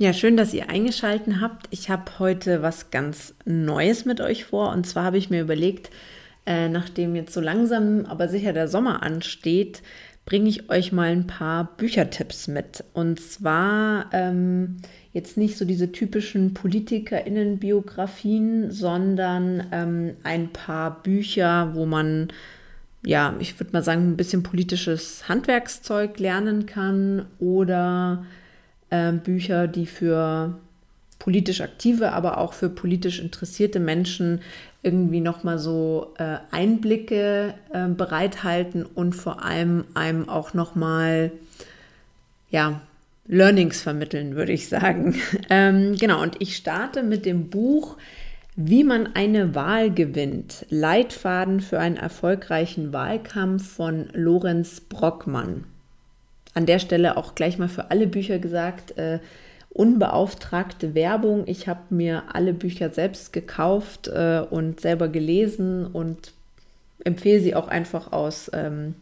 Ja, schön, dass ihr eingeschaltet habt. Ich habe heute was ganz Neues mit euch vor. Und zwar habe ich mir überlegt, äh, nachdem jetzt so langsam, aber sicher der Sommer ansteht, bringe ich euch mal ein paar Büchertipps mit. Und zwar ähm, jetzt nicht so diese typischen PolitikerInnen-Biografien, sondern ähm, ein paar Bücher, wo man, ja, ich würde mal sagen, ein bisschen politisches Handwerkszeug lernen kann oder äh, Bücher, die für politisch aktive, aber auch für politisch interessierte Menschen irgendwie nochmal so äh, Einblicke äh, bereithalten und vor allem einem auch nochmal, ja, Learnings vermitteln, würde ich sagen. ähm, genau, und ich starte mit dem Buch Wie man eine Wahl gewinnt. Leitfaden für einen erfolgreichen Wahlkampf von Lorenz Brockmann. An der Stelle auch gleich mal für alle Bücher gesagt, äh, unbeauftragte Werbung. Ich habe mir alle Bücher selbst gekauft äh, und selber gelesen und empfehle sie auch einfach aus, ähm,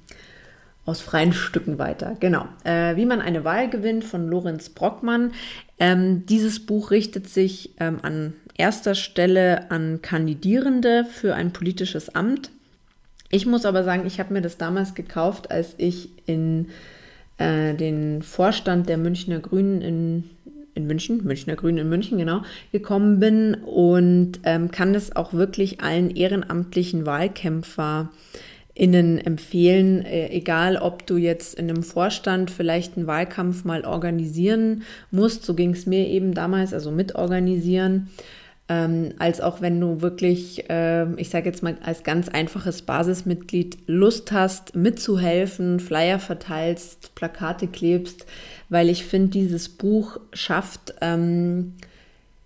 aus freien Stücken weiter. Genau. Äh, Wie man eine Wahl gewinnt von Lorenz Brockmann. Ähm, dieses Buch richtet sich ähm, an erster Stelle an Kandidierende für ein politisches Amt. Ich muss aber sagen, ich habe mir das damals gekauft, als ich in äh, den Vorstand der Münchner Grünen in, in München, Münchner Grünen in München, genau, gekommen bin und ähm, kann das auch wirklich allen ehrenamtlichen Wahlkämpfer Innen empfehlen, äh, egal ob du jetzt in einem Vorstand vielleicht einen Wahlkampf mal organisieren musst, so ging es mir eben damals, also mitorganisieren ähm, als auch wenn du wirklich, äh, ich sage jetzt mal als ganz einfaches Basismitglied Lust hast, mitzuhelfen, Flyer verteilst, Plakate klebst, weil ich finde, dieses Buch schafft ähm,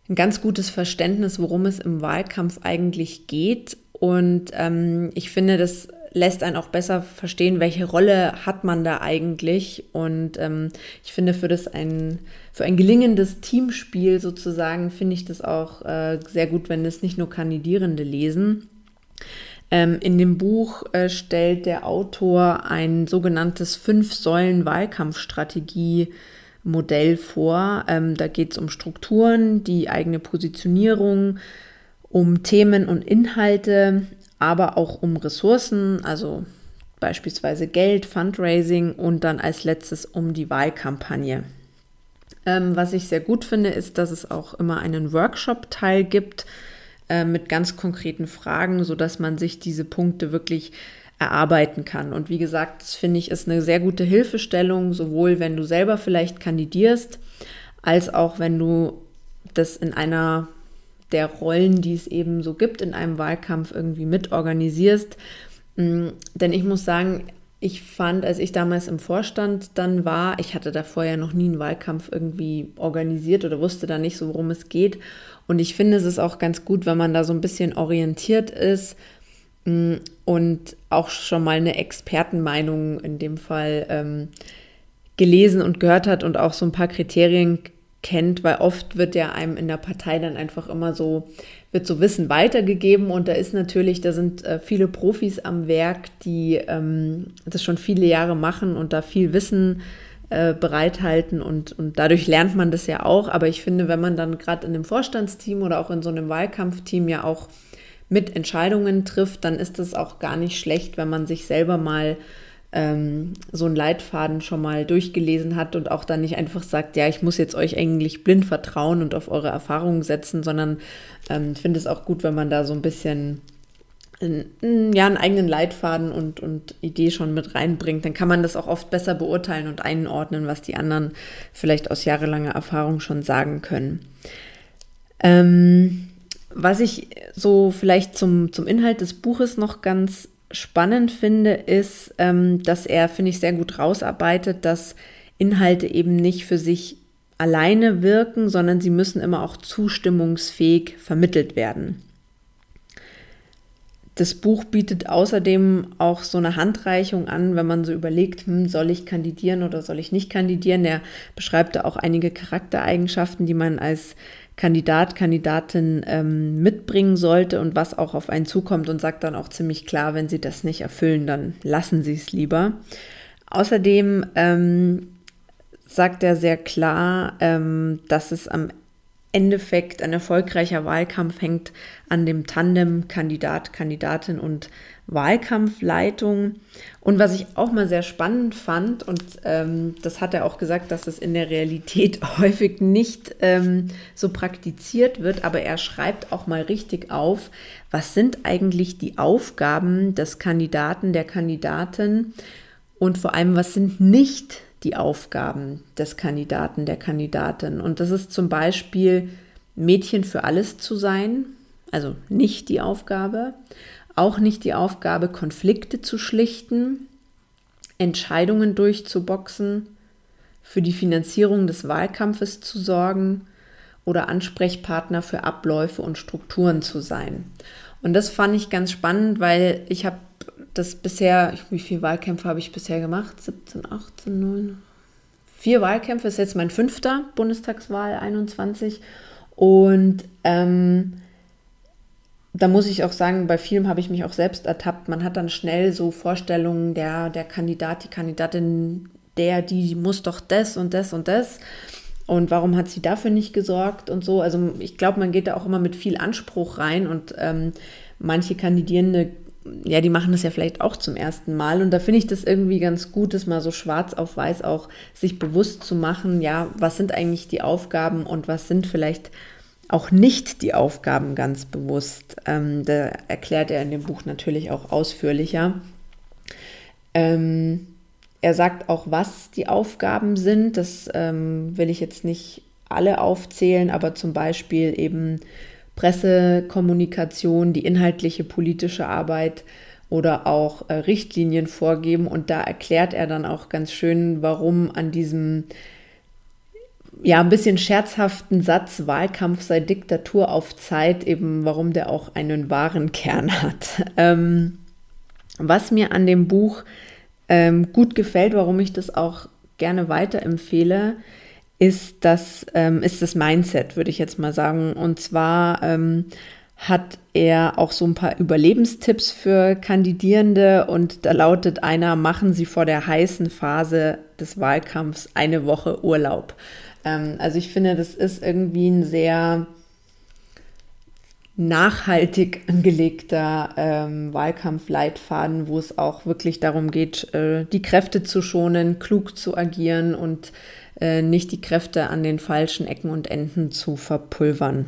ein ganz gutes Verständnis, worum es im Wahlkampf eigentlich geht. Und ähm, ich finde, das lässt einen auch besser verstehen, welche Rolle hat man da eigentlich. Und ähm, ich finde, für das ein, für ein gelingendes Teamspiel sozusagen, finde ich das auch äh, sehr gut, wenn es nicht nur Kandidierende lesen. Ähm, in dem Buch äh, stellt der Autor ein sogenanntes Fünf-Säulen-Wahlkampfstrategie Modell vor. Ähm, da geht es um Strukturen, die eigene Positionierung, um Themen und Inhalte, aber auch um Ressourcen, also beispielsweise Geld, Fundraising und dann als letztes um die Wahlkampagne. Ähm, was ich sehr gut finde, ist, dass es auch immer einen Workshop-Teil gibt äh, mit ganz konkreten Fragen, sodass man sich diese Punkte wirklich erarbeiten kann. Und wie gesagt, das finde ich ist eine sehr gute Hilfestellung, sowohl wenn du selber vielleicht kandidierst, als auch wenn du das in einer der Rollen, die es eben so gibt in einem Wahlkampf, irgendwie mitorganisierst. Mm, denn ich muss sagen, ich fand, als ich damals im Vorstand dann war, ich hatte davor ja noch nie einen Wahlkampf irgendwie organisiert oder wusste da nicht so, worum es geht. Und ich finde, es ist auch ganz gut, wenn man da so ein bisschen orientiert ist mm, und auch schon mal eine Expertenmeinung in dem Fall ähm, gelesen und gehört hat und auch so ein paar Kriterien kennt, weil oft wird ja einem in der Partei dann einfach immer so, wird so Wissen weitergegeben und da ist natürlich, da sind äh, viele Profis am Werk, die ähm, das schon viele Jahre machen und da viel Wissen äh, bereithalten und, und dadurch lernt man das ja auch. Aber ich finde, wenn man dann gerade in einem Vorstandsteam oder auch in so einem Wahlkampfteam ja auch mit Entscheidungen trifft, dann ist es auch gar nicht schlecht, wenn man sich selber mal ähm, so einen Leitfaden schon mal durchgelesen hat und auch dann nicht einfach sagt, ja, ich muss jetzt euch eigentlich blind vertrauen und auf eure Erfahrungen setzen, sondern ähm, ich finde es auch gut, wenn man da so ein bisschen ja, einen eigenen Leitfaden und, und Idee schon mit reinbringt, dann kann man das auch oft besser beurteilen und einordnen, was die anderen vielleicht aus jahrelanger Erfahrung schon sagen können. Ähm, was ich so vielleicht zum, zum Inhalt des Buches noch ganz spannend finde, ist, ähm, dass er, finde ich, sehr gut rausarbeitet, dass Inhalte eben nicht für sich alleine wirken, sondern sie müssen immer auch zustimmungsfähig vermittelt werden. Das Buch bietet außerdem auch so eine Handreichung an, wenn man so überlegt, hm, soll ich kandidieren oder soll ich nicht kandidieren. Er beschreibt da auch einige Charaktereigenschaften, die man als Kandidat, Kandidatin ähm, mitbringen sollte und was auch auf einen zukommt und sagt dann auch ziemlich klar, wenn sie das nicht erfüllen, dann lassen sie es lieber. Außerdem ähm, sagt er sehr klar, ähm, dass es am Endeffekt ein erfolgreicher Wahlkampf hängt an dem Tandem Kandidat, Kandidatin und Wahlkampfleitung. Und was ich auch mal sehr spannend fand, und ähm, das hat er auch gesagt, dass es in der Realität häufig nicht ähm, so praktiziert wird, aber er schreibt auch mal richtig auf, was sind eigentlich die Aufgaben des Kandidaten, der Kandidatin und vor allem, was sind nicht die Aufgaben des Kandidaten, der Kandidatin. Und das ist zum Beispiel Mädchen für alles zu sein, also nicht die Aufgabe, auch nicht die Aufgabe, Konflikte zu schlichten, Entscheidungen durchzuboxen, für die Finanzierung des Wahlkampfes zu sorgen oder Ansprechpartner für Abläufe und Strukturen zu sein. Und das fand ich ganz spannend, weil ich habe das bisher, wie viele Wahlkämpfe habe ich bisher gemacht? 17, 18, 9. Vier Wahlkämpfe ist jetzt mein fünfter Bundestagswahl 21. Und ähm, da muss ich auch sagen, bei vielem habe ich mich auch selbst ertappt. Man hat dann schnell so Vorstellungen, der, der Kandidat, die Kandidatin, der, die muss doch das und das und das. Und warum hat sie dafür nicht gesorgt und so? Also ich glaube, man geht da auch immer mit viel Anspruch rein und ähm, manche Kandidierende ja, die machen das ja vielleicht auch zum ersten Mal. Und da finde ich das irgendwie ganz gut, das mal so schwarz auf weiß auch sich bewusst zu machen, ja, was sind eigentlich die Aufgaben und was sind vielleicht auch nicht die Aufgaben ganz bewusst. Ähm, da erklärt er in dem Buch natürlich auch ausführlicher. Ähm, er sagt auch, was die Aufgaben sind. Das ähm, will ich jetzt nicht alle aufzählen, aber zum Beispiel eben Pressekommunikation, die inhaltliche politische Arbeit oder auch äh, Richtlinien vorgeben. Und da erklärt er dann auch ganz schön, warum an diesem ja ein bisschen scherzhaften Satz Wahlkampf sei Diktatur auf Zeit eben, warum der auch einen wahren Kern hat. Ähm, was mir an dem Buch ähm, gut gefällt, warum ich das auch gerne weiterempfehle, ist das, ähm, ist das Mindset, würde ich jetzt mal sagen. Und zwar ähm, hat er auch so ein paar Überlebenstipps für Kandidierende und da lautet einer, machen Sie vor der heißen Phase des Wahlkampfs eine Woche Urlaub. Ähm, also ich finde, das ist irgendwie ein sehr nachhaltig angelegter ähm, Wahlkampfleitfaden, wo es auch wirklich darum geht, äh, die Kräfte zu schonen, klug zu agieren und äh, nicht die Kräfte an den falschen Ecken und Enden zu verpulvern.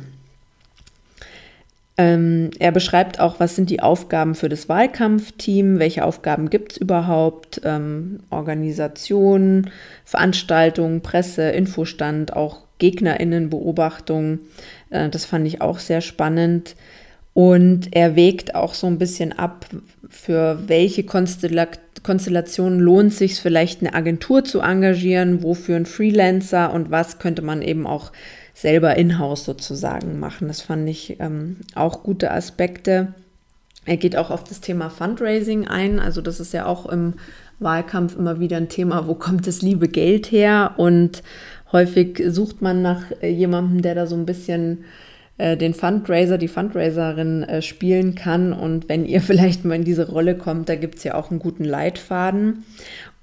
Ähm, er beschreibt auch, was sind die Aufgaben für das Wahlkampfteam, welche Aufgaben gibt es überhaupt, ähm, Organisation, Veranstaltungen, Presse, Infostand, auch Gegnerinnenbeobachtung. Äh, das fand ich auch sehr spannend. Und er wägt auch so ein bisschen ab, für welche Konstellation Konstellationen lohnt sich vielleicht eine Agentur zu engagieren, wofür ein Freelancer und was könnte man eben auch selber in-house sozusagen machen. Das fand ich ähm, auch gute Aspekte. Er geht auch auf das Thema Fundraising ein. Also das ist ja auch im Wahlkampf immer wieder ein Thema, wo kommt das liebe Geld her? Und häufig sucht man nach äh, jemandem, der da so ein bisschen äh, den Fundraiser, die Fundraiserin äh, spielen kann. Und wenn ihr vielleicht mal in diese Rolle kommt, da gibt es ja auch einen guten Leitfaden.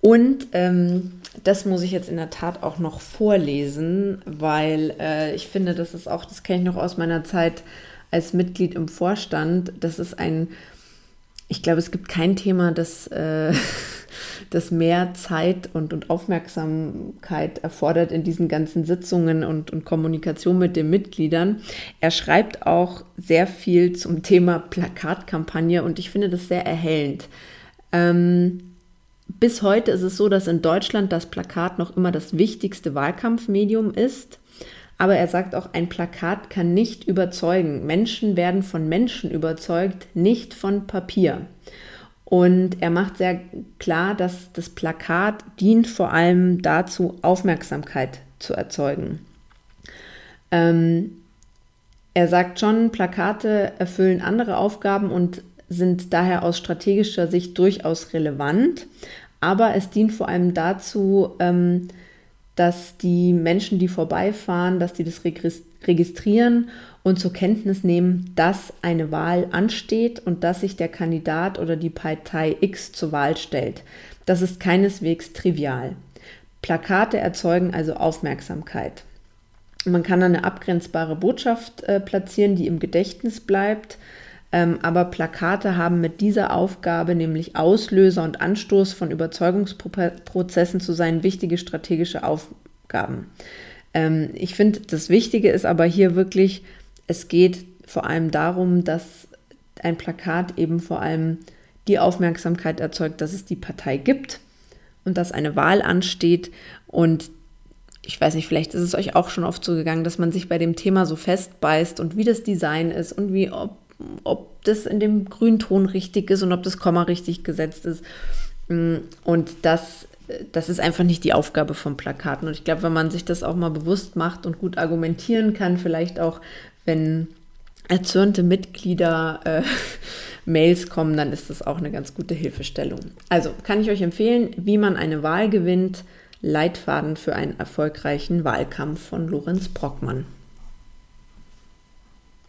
Und ähm, das muss ich jetzt in der Tat auch noch vorlesen, weil äh, ich finde, das ist auch, das kenne ich noch aus meiner Zeit als Mitglied im Vorstand. Das ist ein ich glaube, es gibt kein Thema, das, äh, das mehr Zeit und, und Aufmerksamkeit erfordert in diesen ganzen Sitzungen und, und Kommunikation mit den Mitgliedern. Er schreibt auch sehr viel zum Thema Plakatkampagne und ich finde das sehr erhellend. Ähm, bis heute ist es so, dass in Deutschland das Plakat noch immer das wichtigste Wahlkampfmedium ist. Aber er sagt auch, ein Plakat kann nicht überzeugen. Menschen werden von Menschen überzeugt, nicht von Papier. Und er macht sehr klar, dass das Plakat dient vor allem dazu, Aufmerksamkeit zu erzeugen. Ähm, er sagt schon, Plakate erfüllen andere Aufgaben und sind daher aus strategischer Sicht durchaus relevant, aber es dient vor allem dazu, ähm, dass die Menschen, die vorbeifahren, dass die das registrieren und zur Kenntnis nehmen, dass eine Wahl ansteht und dass sich der Kandidat oder die Partei X zur Wahl stellt. Das ist keineswegs trivial. Plakate erzeugen also Aufmerksamkeit. Man kann eine abgrenzbare Botschaft äh, platzieren, die im Gedächtnis bleibt ähm, aber Plakate haben mit dieser Aufgabe, nämlich Auslöser und Anstoß von Überzeugungsprozessen zu sein, wichtige strategische Aufgaben. Ähm, ich finde, das Wichtige ist aber hier wirklich, es geht vor allem darum, dass ein Plakat eben vor allem die Aufmerksamkeit erzeugt, dass es die Partei gibt und dass eine Wahl ansteht und ich weiß nicht, vielleicht ist es euch auch schon oft so gegangen, dass man sich bei dem Thema so festbeißt und wie das Design ist und wie, ob ob das in dem Grünton richtig ist und ob das Komma richtig gesetzt ist. Mm, und das, das ist einfach nicht die Aufgabe von Plakaten. Und ich glaube, wenn man sich das auch mal bewusst macht und gut argumentieren kann, vielleicht auch, wenn erzürnte Mitglieder äh, Mails kommen, dann ist das auch eine ganz gute Hilfestellung. Also kann ich euch empfehlen, wie man eine Wahl gewinnt. Leitfaden für einen erfolgreichen Wahlkampf von Lorenz Brockmann.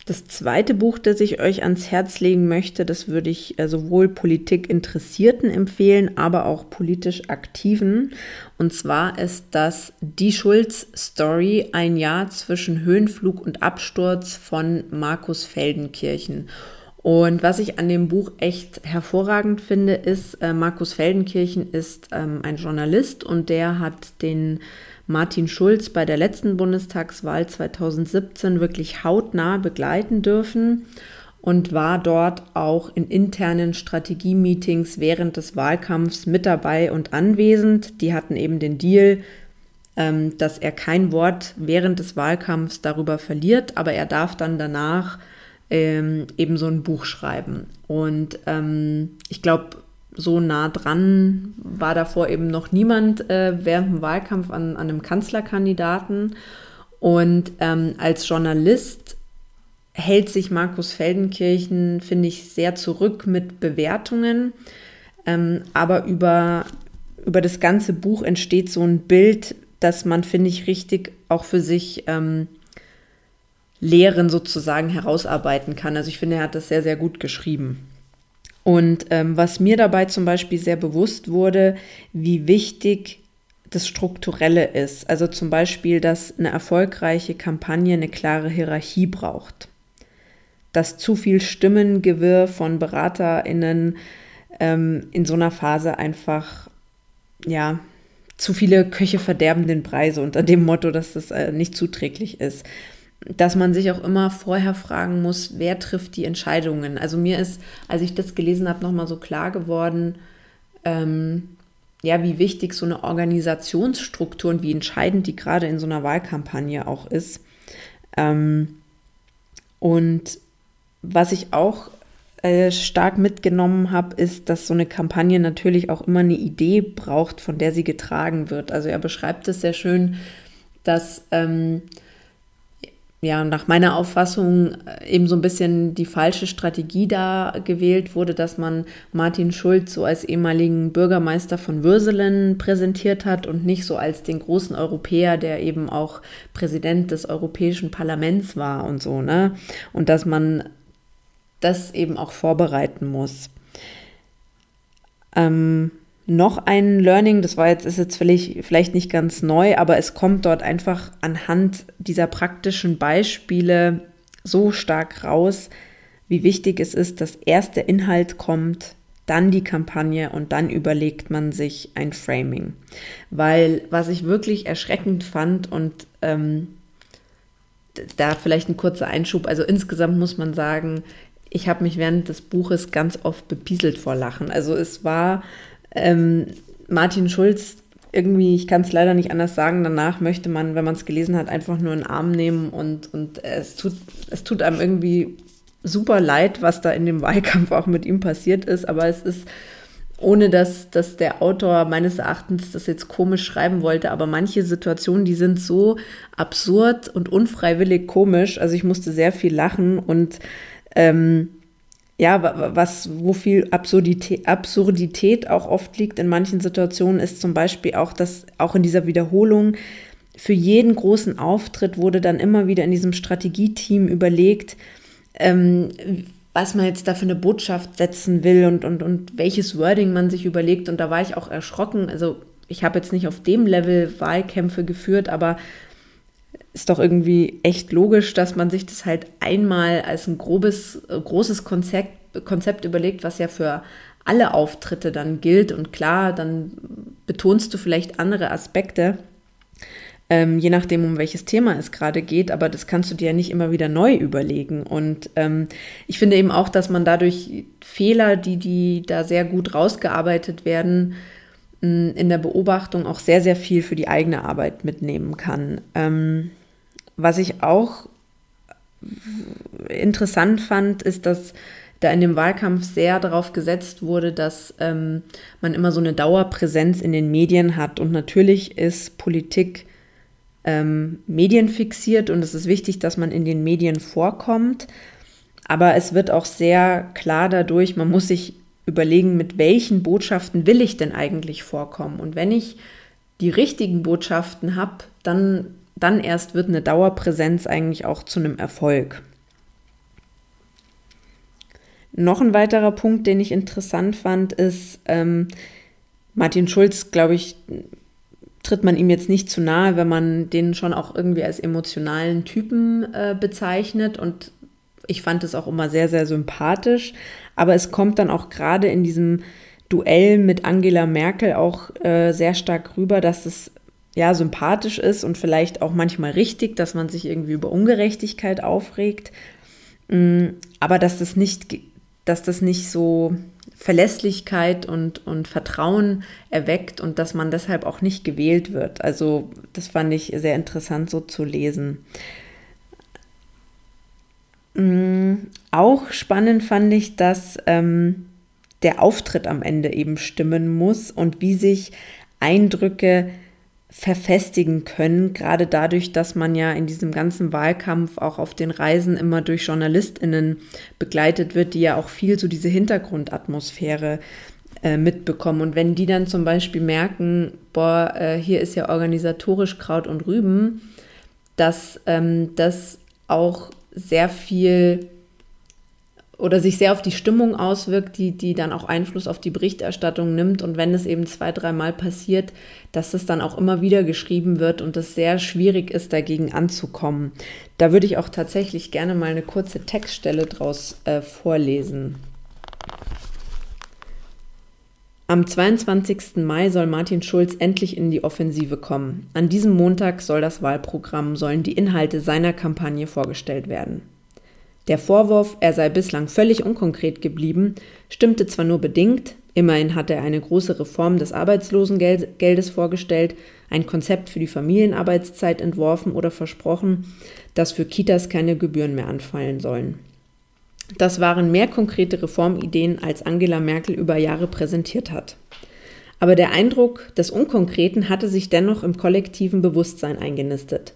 Das zweite Buch, das ich euch ans Herz legen möchte, das würde ich äh, sowohl Politikinteressierten empfehlen, aber auch politisch Aktiven. Und zwar ist das Die Schulz Story, ein Jahr zwischen Höhenflug und Absturz von Markus Feldenkirchen. Und was ich an dem Buch echt hervorragend finde, ist, äh, Markus Feldenkirchen ist ähm, ein Journalist und der hat den Martin Schulz bei der letzten Bundestagswahl 2017 wirklich hautnah begleiten dürfen und war dort auch in internen Strategie-Meetings während des Wahlkampfs mit dabei und anwesend. Die hatten eben den Deal, ähm, dass er kein Wort während des Wahlkampfs darüber verliert, aber er darf dann danach ähm, eben so ein Buch schreiben. Und ähm, ich glaube, so nah dran war davor eben noch niemand äh, während dem Wahlkampf an, an einem Kanzlerkandidaten. Und ähm, als Journalist hält sich Markus Feldenkirchen, finde ich, sehr zurück mit Bewertungen. Ähm, aber über, über das ganze Buch entsteht so ein Bild, das man, finde ich, richtig auch für sich ähm, Lehren sozusagen herausarbeiten kann. Also ich finde, er hat das sehr, sehr gut geschrieben. Und ähm, was mir dabei zum Beispiel sehr bewusst wurde, wie wichtig das Strukturelle ist. Also zum Beispiel, dass eine erfolgreiche Kampagne eine klare Hierarchie braucht. Dass zu viel Stimmengewirr von BeraterInnen ähm, in so einer Phase einfach, ja, zu viele Köche verderben den Preise unter dem Motto, dass das äh, nicht zuträglich ist dass man sich auch immer vorher fragen muss, wer trifft die Entscheidungen. Also mir ist, als ich das gelesen habe, nochmal so klar geworden, ähm, ja, wie wichtig so eine Organisationsstruktur und wie entscheidend die gerade in so einer Wahlkampagne auch ist. Ähm, und was ich auch äh, stark mitgenommen habe, ist, dass so eine Kampagne natürlich auch immer eine Idee braucht, von der sie getragen wird. Also er beschreibt es sehr schön, dass ähm, ja, nach meiner Auffassung äh, eben so ein bisschen die falsche Strategie da gewählt wurde, dass man Martin Schulz so als ehemaligen Bürgermeister von Würselen präsentiert hat und nicht so als den großen Europäer, der eben auch Präsident des Europäischen Parlaments war und so, ne? Und dass man das eben auch vorbereiten muss. Ähm, noch ein Learning, das war jetzt, ist jetzt vielleicht, vielleicht nicht ganz neu, aber es kommt dort einfach anhand dieser praktischen Beispiele so stark raus, wie wichtig es ist, dass erst der Inhalt kommt, dann die Kampagne und dann überlegt man sich ein Framing. Weil was ich wirklich erschreckend fand und ähm, da vielleicht ein kurzer Einschub, also insgesamt muss man sagen, ich habe mich während des Buches ganz oft bepieselt vor Lachen. Also es war ähm, Martin Schulz irgendwie, ich kann es leider nicht anders sagen, danach möchte man, wenn man es gelesen hat, einfach nur einen Arm nehmen und, und es, tut, es tut einem irgendwie super leid, was da in dem Wahlkampf auch mit ihm passiert ist, aber es ist, ohne dass, dass der Autor meines Erachtens das jetzt komisch schreiben wollte, aber manche Situationen, die sind so absurd und unfreiwillig komisch, also ich musste sehr viel lachen und ähm, ja, was, wo viel Absurdität, Absurdität auch oft liegt in manchen Situationen, ist zum Beispiel auch, dass auch in dieser Wiederholung für jeden großen Auftritt wurde dann immer wieder in diesem Strategieteam überlegt, ähm, was man jetzt da für eine Botschaft setzen will und, und, und welches Wording man sich überlegt. Und da war ich auch erschrocken. Also ich habe jetzt nicht auf dem Level Wahlkämpfe geführt, aber ist doch irgendwie echt logisch, dass man sich das halt einmal als ein grobes, großes Konzept, Konzept überlegt, was ja für alle Auftritte dann gilt. Und klar, dann betonst du vielleicht andere Aspekte ähm, je nachdem, um welches Thema es gerade geht, aber das kannst du dir ja nicht immer wieder neu überlegen. Und ähm, ich finde eben auch, dass man dadurch Fehler, die, die da sehr gut rausgearbeitet werden, in der Beobachtung auch sehr, sehr viel für die eigene Arbeit mitnehmen kann. Ähm, was ich auch interessant fand, ist, dass da in dem Wahlkampf sehr darauf gesetzt wurde, dass ähm, man immer so eine Dauerpräsenz in den Medien hat. Und natürlich ist Politik ähm, medienfixiert und es ist wichtig, dass man in den Medien vorkommt. Aber es wird auch sehr klar dadurch, man muss sich überlegen, mit welchen Botschaften will ich denn eigentlich vorkommen. Und wenn ich die richtigen Botschaften habe, dann, dann erst wird eine Dauerpräsenz eigentlich auch zu einem Erfolg. Noch ein weiterer Punkt, den ich interessant fand, ist, ähm, Martin Schulz, glaube ich, tritt man ihm jetzt nicht zu nahe, wenn man den schon auch irgendwie als emotionalen Typen äh, bezeichnet. Und ich fand es auch immer sehr, sehr sympathisch. Aber es kommt dann auch gerade in diesem Duell mit Angela Merkel auch äh, sehr stark rüber, dass es ja sympathisch ist und vielleicht auch manchmal richtig, dass man sich irgendwie über Ungerechtigkeit aufregt. Mm, aber dass das nicht, dass das nicht so Verlässlichkeit und, und Vertrauen erweckt und dass man deshalb auch nicht gewählt wird. Also das fand ich sehr interessant so zu lesen. Mhm. Auch spannend fand ich, dass ähm, der Auftritt am Ende eben stimmen muss und wie sich Eindrücke verfestigen können, gerade dadurch, dass man ja in diesem ganzen Wahlkampf auch auf den Reisen immer durch Journalistinnen begleitet wird, die ja auch viel so diese Hintergrundatmosphäre äh, mitbekommen. Und wenn die dann zum Beispiel merken, boah, äh, hier ist ja organisatorisch Kraut und Rüben, dass ähm, das auch sehr viel oder sich sehr auf die Stimmung auswirkt, die, die dann auch Einfluss auf die Berichterstattung nimmt. Und wenn es eben zwei, dreimal passiert, dass es dann auch immer wieder geschrieben wird und es sehr schwierig ist, dagegen anzukommen. Da würde ich auch tatsächlich gerne mal eine kurze Textstelle draus äh, vorlesen. Am 22. Mai soll Martin Schulz endlich in die Offensive kommen. An diesem Montag soll das Wahlprogramm, sollen die Inhalte seiner Kampagne vorgestellt werden. Der Vorwurf, er sei bislang völlig unkonkret geblieben, stimmte zwar nur bedingt, immerhin hatte er eine große Reform des Arbeitslosengeldes vorgestellt, ein Konzept für die Familienarbeitszeit entworfen oder versprochen, dass für Kitas keine Gebühren mehr anfallen sollen. Das waren mehr konkrete Reformideen, als Angela Merkel über Jahre präsentiert hat. Aber der Eindruck des Unkonkreten hatte sich dennoch im kollektiven Bewusstsein eingenistet.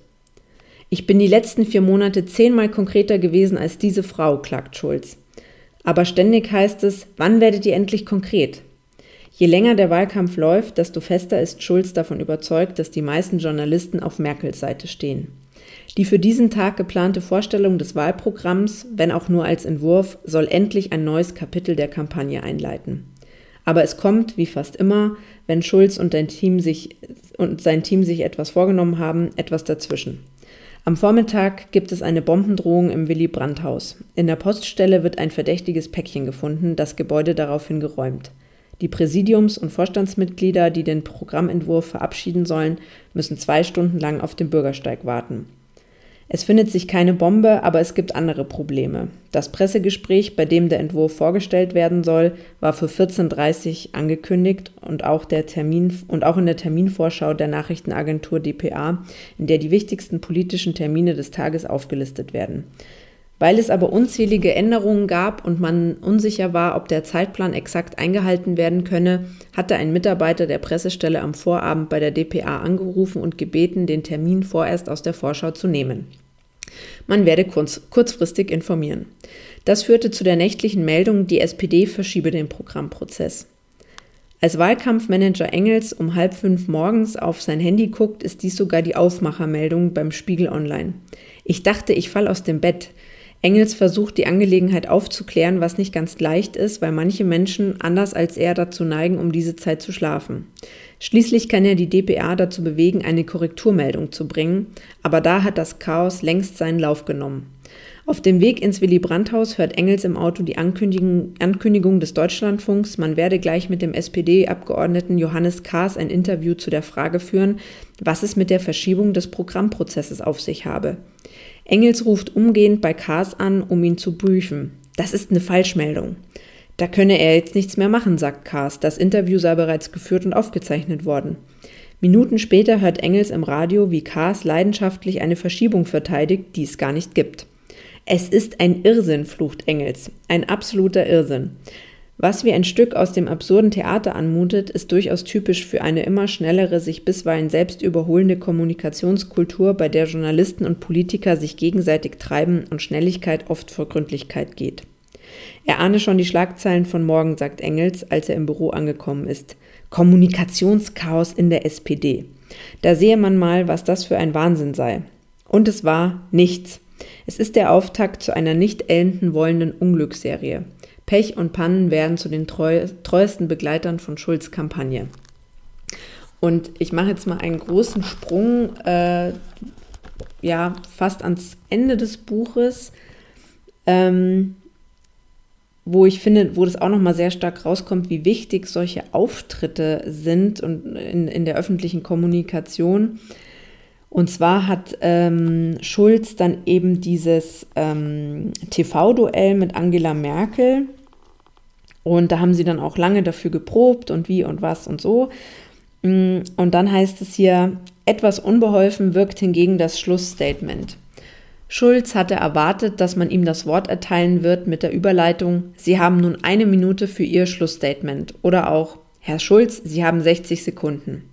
Ich bin die letzten vier Monate zehnmal konkreter gewesen als diese Frau, klagt Schulz. Aber ständig heißt es, wann werdet ihr endlich konkret? Je länger der Wahlkampf läuft, desto fester ist Schulz davon überzeugt, dass die meisten Journalisten auf Merkels Seite stehen. Die für diesen Tag geplante Vorstellung des Wahlprogramms, wenn auch nur als Entwurf, soll endlich ein neues Kapitel der Kampagne einleiten. Aber es kommt, wie fast immer, wenn Schulz und, Team sich, und sein Team sich etwas vorgenommen haben, etwas dazwischen. Am Vormittag gibt es eine Bombendrohung im Willy Brandt-Haus. In der Poststelle wird ein verdächtiges Päckchen gefunden, das Gebäude daraufhin geräumt. Die Präsidiums- und Vorstandsmitglieder, die den Programmentwurf verabschieden sollen, müssen zwei Stunden lang auf dem Bürgersteig warten. Es findet sich keine Bombe, aber es gibt andere Probleme. Das Pressegespräch, bei dem der Entwurf vorgestellt werden soll, war für 14.30 Uhr angekündigt und auch, der Termin, und auch in der Terminvorschau der Nachrichtenagentur dpa, in der die wichtigsten politischen Termine des Tages aufgelistet werden. Weil es aber unzählige Änderungen gab und man unsicher war, ob der Zeitplan exakt eingehalten werden könne, hatte ein Mitarbeiter der Pressestelle am Vorabend bei der dpa angerufen und gebeten, den Termin vorerst aus der Vorschau zu nehmen. Man werde kurz, kurzfristig informieren. Das führte zu der nächtlichen Meldung, die SPD verschiebe den Programmprozess. Als Wahlkampfmanager Engels um halb fünf morgens auf sein Handy guckt, ist dies sogar die Aufmachermeldung beim Spiegel Online. Ich dachte, ich fall aus dem Bett. Engels versucht, die Angelegenheit aufzuklären, was nicht ganz leicht ist, weil manche Menschen anders als er dazu neigen, um diese Zeit zu schlafen. Schließlich kann er die dpa dazu bewegen, eine Korrekturmeldung zu bringen, aber da hat das Chaos längst seinen Lauf genommen. Auf dem Weg ins Willy Brandt-Haus hört Engels im Auto die Ankündigung, des Deutschlandfunks, man werde gleich mit dem SPD-Abgeordneten Johannes Kahrs ein Interview zu der Frage führen, was es mit der Verschiebung des Programmprozesses auf sich habe. Engels ruft umgehend bei Kahrs an, um ihn zu prüfen. Das ist eine Falschmeldung. Da könne er jetzt nichts mehr machen, sagt Kars. Das Interview sei bereits geführt und aufgezeichnet worden. Minuten später hört Engels im Radio, wie Kars leidenschaftlich eine Verschiebung verteidigt, die es gar nicht gibt. Es ist ein Irrsinn, flucht Engels. Ein absoluter Irrsinn. Was wie ein Stück aus dem absurden Theater anmutet, ist durchaus typisch für eine immer schnellere, sich bisweilen selbst überholende Kommunikationskultur, bei der Journalisten und Politiker sich gegenseitig treiben und Schnelligkeit oft vor Gründlichkeit geht. Er ahne schon die Schlagzeilen von morgen, sagt Engels, als er im Büro angekommen ist. Kommunikationschaos in der SPD. Da sehe man mal, was das für ein Wahnsinn sei. Und es war nichts. Es ist der Auftakt zu einer nicht enden wollenden Unglücksserie. Pech und Pannen werden zu den treu, treuesten Begleitern von Schulz Kampagne. Und ich mache jetzt mal einen großen Sprung, äh, ja, fast ans Ende des Buches. Ähm, wo ich finde, wo das auch nochmal sehr stark rauskommt, wie wichtig solche Auftritte sind und in, in der öffentlichen Kommunikation. Und zwar hat ähm, Schulz dann eben dieses ähm, TV-Duell mit Angela Merkel. Und da haben sie dann auch lange dafür geprobt und wie und was und so. Mm, und dann heißt es hier, etwas unbeholfen wirkt hingegen das Schlussstatement. Schulz hatte erwartet, dass man ihm das Wort erteilen wird mit der Überleitung Sie haben nun eine Minute für Ihr Schlussstatement oder auch Herr Schulz, Sie haben 60 Sekunden.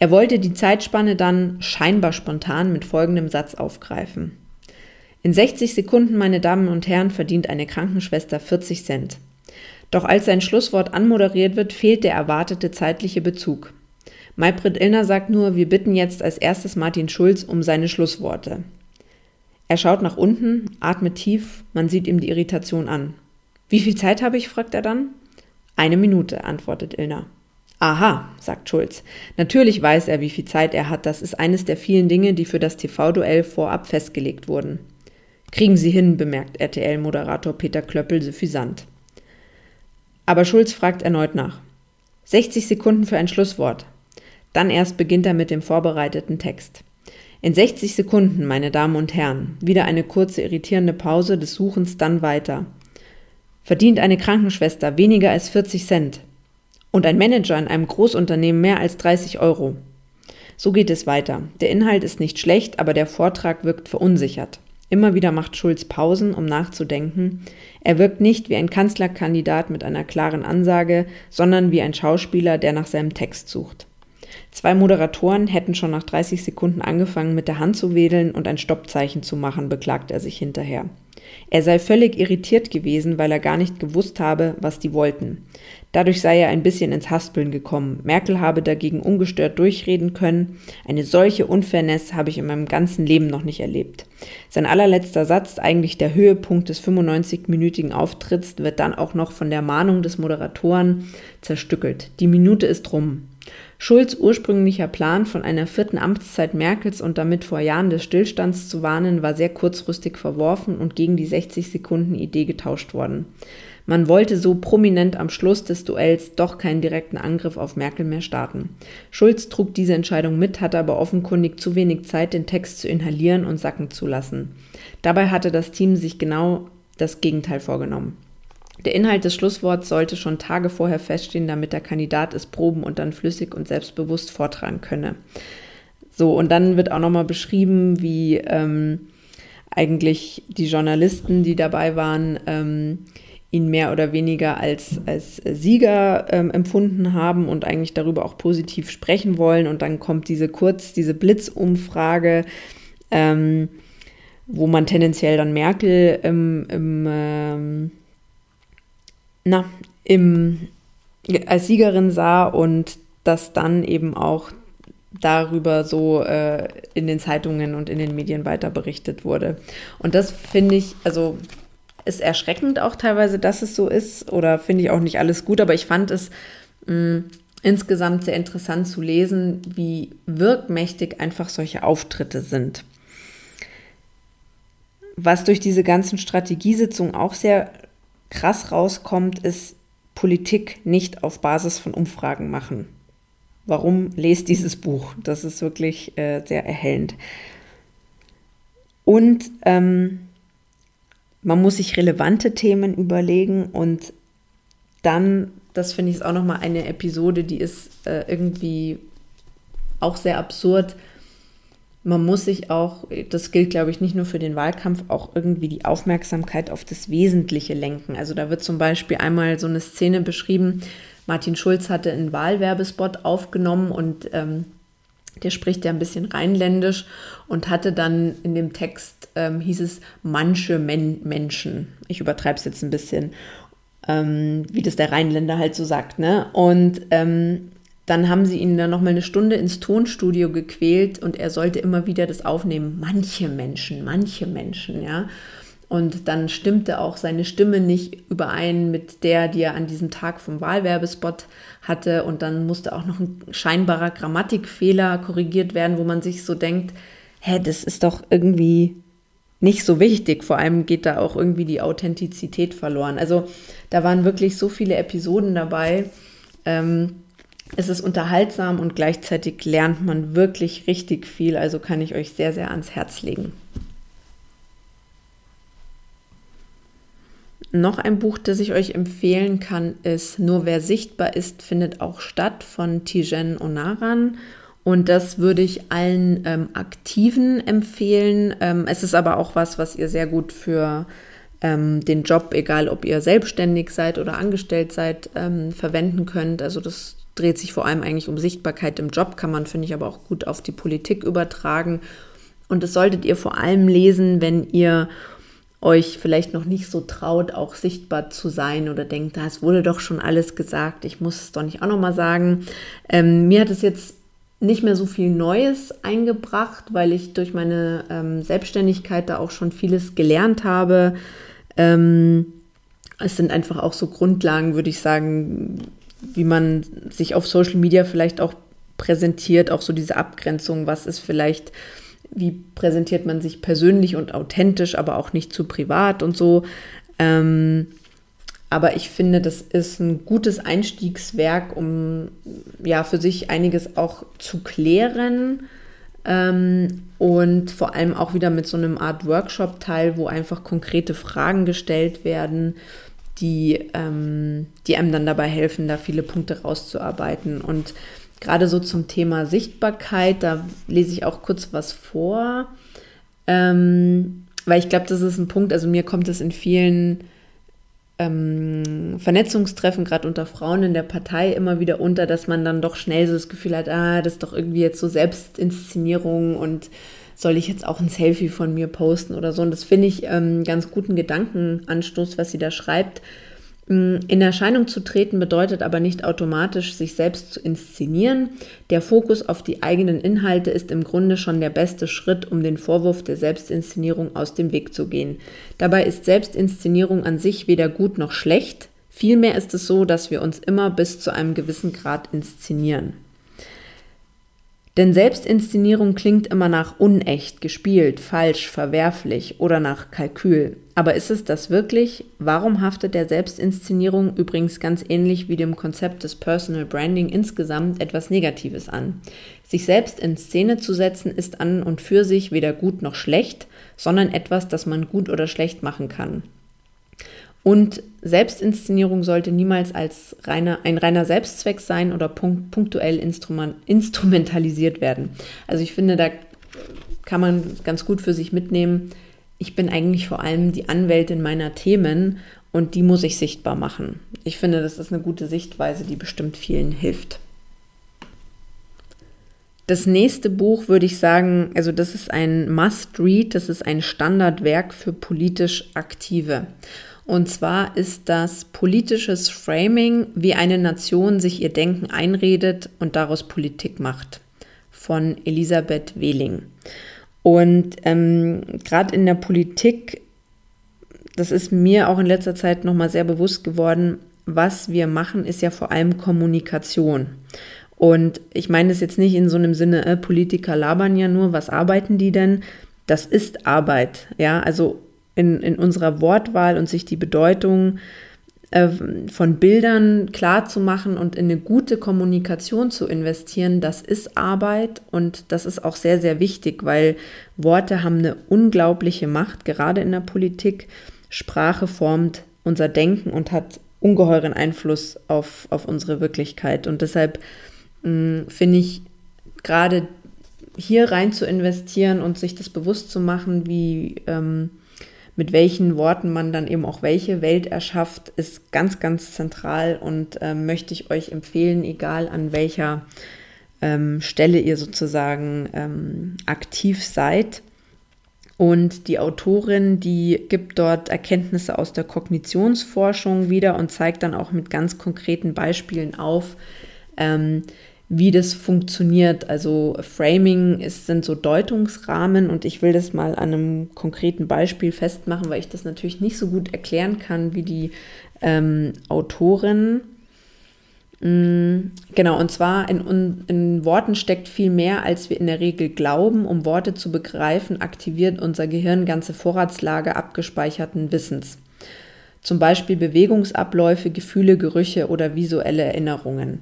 Er wollte die Zeitspanne dann scheinbar spontan mit folgendem Satz aufgreifen. In 60 Sekunden, meine Damen und Herren, verdient eine Krankenschwester 40 Cent. Doch als sein Schlusswort anmoderiert wird, fehlt der erwartete zeitliche Bezug. Maybrit Illner sagt nur, wir bitten jetzt als erstes Martin Schulz um seine Schlussworte. Er schaut nach unten, atmet tief, man sieht ihm die Irritation an. Wie viel Zeit habe ich? fragt er dann. Eine Minute, antwortet Ilna. Aha, sagt Schulz. Natürlich weiß er, wie viel Zeit er hat. Das ist eines der vielen Dinge, die für das TV-Duell vorab festgelegt wurden. Kriegen Sie hin, bemerkt RTL-Moderator Peter Klöppel suffisant. Aber Schulz fragt erneut nach. 60 Sekunden für ein Schlusswort. Dann erst beginnt er mit dem vorbereiteten Text. In 60 Sekunden, meine Damen und Herren, wieder eine kurze irritierende Pause des Suchens, dann weiter. Verdient eine Krankenschwester weniger als 40 Cent und ein Manager in einem Großunternehmen mehr als 30 Euro. So geht es weiter. Der Inhalt ist nicht schlecht, aber der Vortrag wirkt verunsichert. Immer wieder macht Schulz Pausen, um nachzudenken. Er wirkt nicht wie ein Kanzlerkandidat mit einer klaren Ansage, sondern wie ein Schauspieler, der nach seinem Text sucht. Zwei Moderatoren hätten schon nach 30 Sekunden angefangen, mit der Hand zu wedeln und ein Stoppzeichen zu machen, beklagt er sich hinterher. Er sei völlig irritiert gewesen, weil er gar nicht gewusst habe, was die wollten. Dadurch sei er ein bisschen ins Haspeln gekommen. Merkel habe dagegen ungestört durchreden können. Eine solche Unfairness habe ich in meinem ganzen Leben noch nicht erlebt. Sein allerletzter Satz, eigentlich der Höhepunkt des 95-minütigen Auftritts, wird dann auch noch von der Mahnung des Moderatoren zerstückelt. Die Minute ist rum. Schulz ursprünglicher Plan, von einer vierten Amtszeit Merkels und damit vor Jahren des Stillstands zu warnen, war sehr kurzfristig verworfen und gegen die 60-Sekunden-Idee getauscht worden. Man wollte so prominent am Schluss des Duells doch keinen direkten Angriff auf Merkel mehr starten. Schulz trug diese Entscheidung mit, hatte aber offenkundig zu wenig Zeit, den Text zu inhalieren und sacken zu lassen. Dabei hatte das Team sich genau das Gegenteil vorgenommen. Der Inhalt des Schlussworts sollte schon Tage vorher feststehen, damit der Kandidat es proben und dann flüssig und selbstbewusst vortragen könne. So, und dann wird auch nochmal beschrieben, wie ähm, eigentlich die Journalisten, die dabei waren, ähm, ihn mehr oder weniger als, als Sieger ähm, empfunden haben und eigentlich darüber auch positiv sprechen wollen. Und dann kommt diese kurz, diese Blitzumfrage, ähm, wo man tendenziell dann Merkel im, im ähm, na, im, als Siegerin sah und das dann eben auch darüber so äh, in den Zeitungen und in den Medien weiter berichtet wurde. Und das finde ich, also ist erschreckend auch teilweise, dass es so ist oder finde ich auch nicht alles gut, aber ich fand es mh, mm, insgesamt sehr interessant zu lesen, wie wirkmächtig einfach solche Auftritte sind. Was durch diese ganzen Strategiesitzungen auch sehr krass rauskommt, ist Politik nicht auf Basis von Umfragen machen. Warum lest dieses Buch? Das ist wirklich äh, sehr erhellend. Und ähm, man muss sich relevante Themen überlegen und dann, das finde ich auch nochmal eine Episode, die ist äh, irgendwie auch sehr absurd man muss sich auch, das gilt glaube ich nicht nur für den Wahlkampf, auch irgendwie die Aufmerksamkeit auf das Wesentliche lenken. Also da wird zum Beispiel einmal so eine Szene beschrieben, Martin Schulz hatte einen Wahlwerbespot aufgenommen und ähm, der spricht ja ein bisschen rheinländisch und hatte dann in dem Text, ähm, hieß es, manche Men Menschen. Ich übertreibe es jetzt ein bisschen, ähm, wie das der Rheinländer halt so sagt. Ne? Und ähm, dann haben sie ihn dann noch mal eine Stunde ins Tonstudio gequält und er sollte immer wieder das aufnehmen. Manche Menschen, manche Menschen, ja. Und dann stimmte auch seine Stimme nicht überein mit der, die er an diesem Tag vom Wahlwerbespot hatte. Und dann musste auch noch ein scheinbarer Grammatikfehler korrigiert werden, wo man sich so denkt, hä, das ist doch irgendwie nicht so wichtig. Vor allem geht da auch irgendwie die Authentizität verloren. Also da waren wirklich so viele Episoden dabei. Ähm, es ist unterhaltsam und gleichzeitig lernt man wirklich richtig viel. Also kann ich euch sehr, sehr ans Herz legen. Noch ein Buch, das ich euch empfehlen kann, ist Nur wer sichtbar ist, findet auch statt von Tijen Onaran. Und das würde ich allen ähm, Aktiven empfehlen. Ähm, es ist aber auch was, was ihr sehr gut für ähm, den Job, egal ob ihr selbstständig seid oder angestellt seid, ähm, verwenden könnt. Also das dreht sich vor allem eigentlich um Sichtbarkeit im Job, kann man, finde ich, aber auch gut auf die Politik übertragen. Und das solltet ihr vor allem lesen, wenn ihr euch vielleicht noch nicht so traut, auch sichtbar zu sein oder denkt, es wurde doch schon alles gesagt, ich muss es doch nicht auch nochmal sagen. Ähm, mir hat es jetzt nicht mehr so viel Neues eingebracht, weil ich durch meine ähm, Selbstständigkeit da auch schon vieles gelernt habe. Ähm, es sind einfach auch so Grundlagen, würde ich sagen, wie man sich auf Social Media vielleicht auch präsentiert, auch so diese Abgrenzung, was ist vielleicht, wie präsentiert man sich persönlich und authentisch, aber auch nicht zu privat und so. Ähm, aber ich finde, das ist ein gutes Einstiegswerk, um ja für sich einiges auch zu klären. Ähm, und vor allem auch wieder mit so einem Art Workshop-Teil, wo einfach konkrete Fragen gestellt werden die, ähm, die einem dann dabei helfen, da viele Punkte rauszuarbeiten. Und gerade so zum Thema Sichtbarkeit, da lese ich auch kurz was vor, ähm, weil ich glaube, das ist ein Punkt, also mir kommt es in vielen ähm, Vernetzungstreffen, gerade unter Frauen in der Partei, immer wieder unter, dass man dann doch schnell so das Gefühl hat, ah, das ist doch irgendwie jetzt so Selbstinszenierung und soll ich jetzt auch ein Selfie von mir posten oder so. Und das finde ich ähm, ganz guten Gedankenanstoß, was sie da schreibt. Mm, in Erscheinung zu treten bedeutet aber nicht automatisch, sich selbst zu inszenieren. Der Fokus auf die eigenen Inhalte ist im Grunde schon der beste Schritt, um den Vorwurf der Selbstinszenierung aus dem Weg zu gehen. Dabei ist Selbstinszenierung an sich weder gut noch schlecht. Vielmehr ist es so, dass wir uns immer bis zu einem gewissen Grad inszenieren. Denn Selbstinszenierung klingt immer nach unecht, gespielt, falsch, verwerflich oder nach Kalkül. Aber ist es das wirklich? Warum haftet der Selbstinszenierung übrigens ganz ähnlich wie dem Konzept des Personal Branding insgesamt etwas Negatives an? Sich selbst in Szene zu setzen ist an und für sich weder gut noch schlecht, sondern etwas, das man gut oder schlecht machen kann. Und Selbstinszenierung sollte niemals als reiner, ein reiner Selbstzweck sein oder punktuell instrument, instrumentalisiert werden. Also ich finde, da kann man ganz gut für sich mitnehmen. Ich bin eigentlich vor allem die Anwältin meiner Themen und die muss ich sichtbar machen. Ich finde, das ist eine gute Sichtweise, die bestimmt vielen hilft. Das nächste Buch würde ich sagen, also das ist ein Must-Read, das ist ein Standardwerk für politisch Aktive. Und zwar ist das politisches Framing, wie eine Nation sich ihr Denken einredet und daraus Politik macht, von Elisabeth Wehling. Und ähm, gerade in der Politik, das ist mir auch in letzter Zeit nochmal sehr bewusst geworden, was wir machen, ist ja vor allem Kommunikation. Und ich meine es jetzt nicht in so einem Sinne, äh, Politiker labern ja nur, was arbeiten die denn? Das ist Arbeit, ja, also in, in unserer Wortwahl und sich die Bedeutung äh, von Bildern klar zu machen und in eine gute Kommunikation zu investieren, das ist Arbeit und das ist auch sehr, sehr wichtig, weil Worte haben eine unglaubliche Macht, gerade in der Politik. Sprache formt unser Denken und hat ungeheuren Einfluss auf, auf unsere Wirklichkeit. Und deshalb hm, finde ich gerade hier rein zu investieren und sich das bewusst zu machen, wie ähm, mit welchen Worten man dann eben auch welche Welt erschafft, ist ganz, ganz zentral und äh, möchte ich euch empfehlen, egal an welcher ähm, Stelle ihr sozusagen ähm, aktiv seid. Und die Autorin, die gibt dort Erkenntnisse aus der Kognitionsforschung wieder und zeigt dann auch mit ganz konkreten Beispielen auf, ähm, wie das funktioniert. Also Framing ist, sind so Deutungsrahmen und ich will das mal an einem konkreten Beispiel festmachen, weil ich das natürlich nicht so gut erklären kann wie die ähm, Autorin. Mm, genau, und zwar in, in Worten steckt viel mehr, als wir in der Regel glauben. Um Worte zu begreifen, aktiviert unser Gehirn ganze Vorratslage abgespeicherten Wissens. Zum Beispiel Bewegungsabläufe, Gefühle, Gerüche oder visuelle Erinnerungen.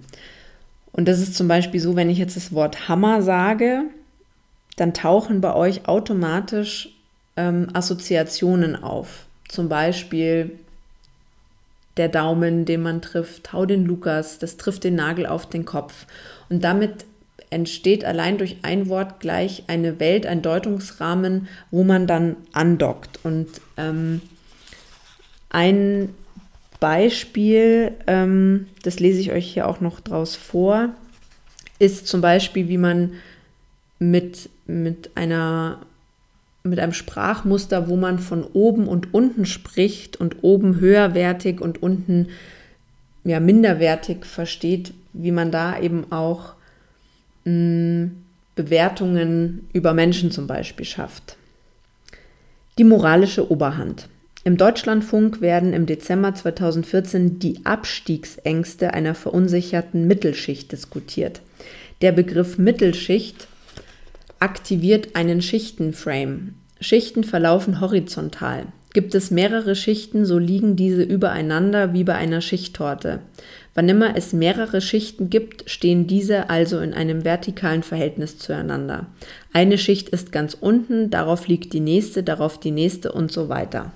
Und das ist zum Beispiel so, wenn ich jetzt das Wort Hammer sage, dann tauchen bei euch automatisch ähm, Assoziationen auf. Zum Beispiel der Daumen, den man trifft, hau den Lukas, das trifft den Nagel auf den Kopf. Und damit entsteht allein durch ein Wort gleich eine Welt, ein Deutungsrahmen, wo man dann andockt. Und ähm, ein Beispiel, ähm, das lese ich euch hier auch noch draus vor, ist zum Beispiel, wie man mit, mit einer mit einem Sprachmuster, wo man von oben und unten spricht und oben höherwertig und unten ja, minderwertig versteht, wie man da eben auch mh, mm, Bewertungen über Menschen zum Beispiel schafft. Die moralische Oberhand. Im Deutschlandfunk werden im Dezember 2014 die Abstiegsängste einer verunsicherten Mittelschicht diskutiert. Der Begriff Mittelschicht aktiviert einen Schichtenframe. Schichten verlaufen horizontal. Gibt es mehrere Schichten, so liegen diese übereinander wie bei einer Schichttorte. Wann immer es mehrere Schichten gibt, stehen diese also in einem vertikalen Verhältnis zueinander. Eine Schicht ist ganz unten, darauf liegt die nächste, darauf die nächste und so weiter.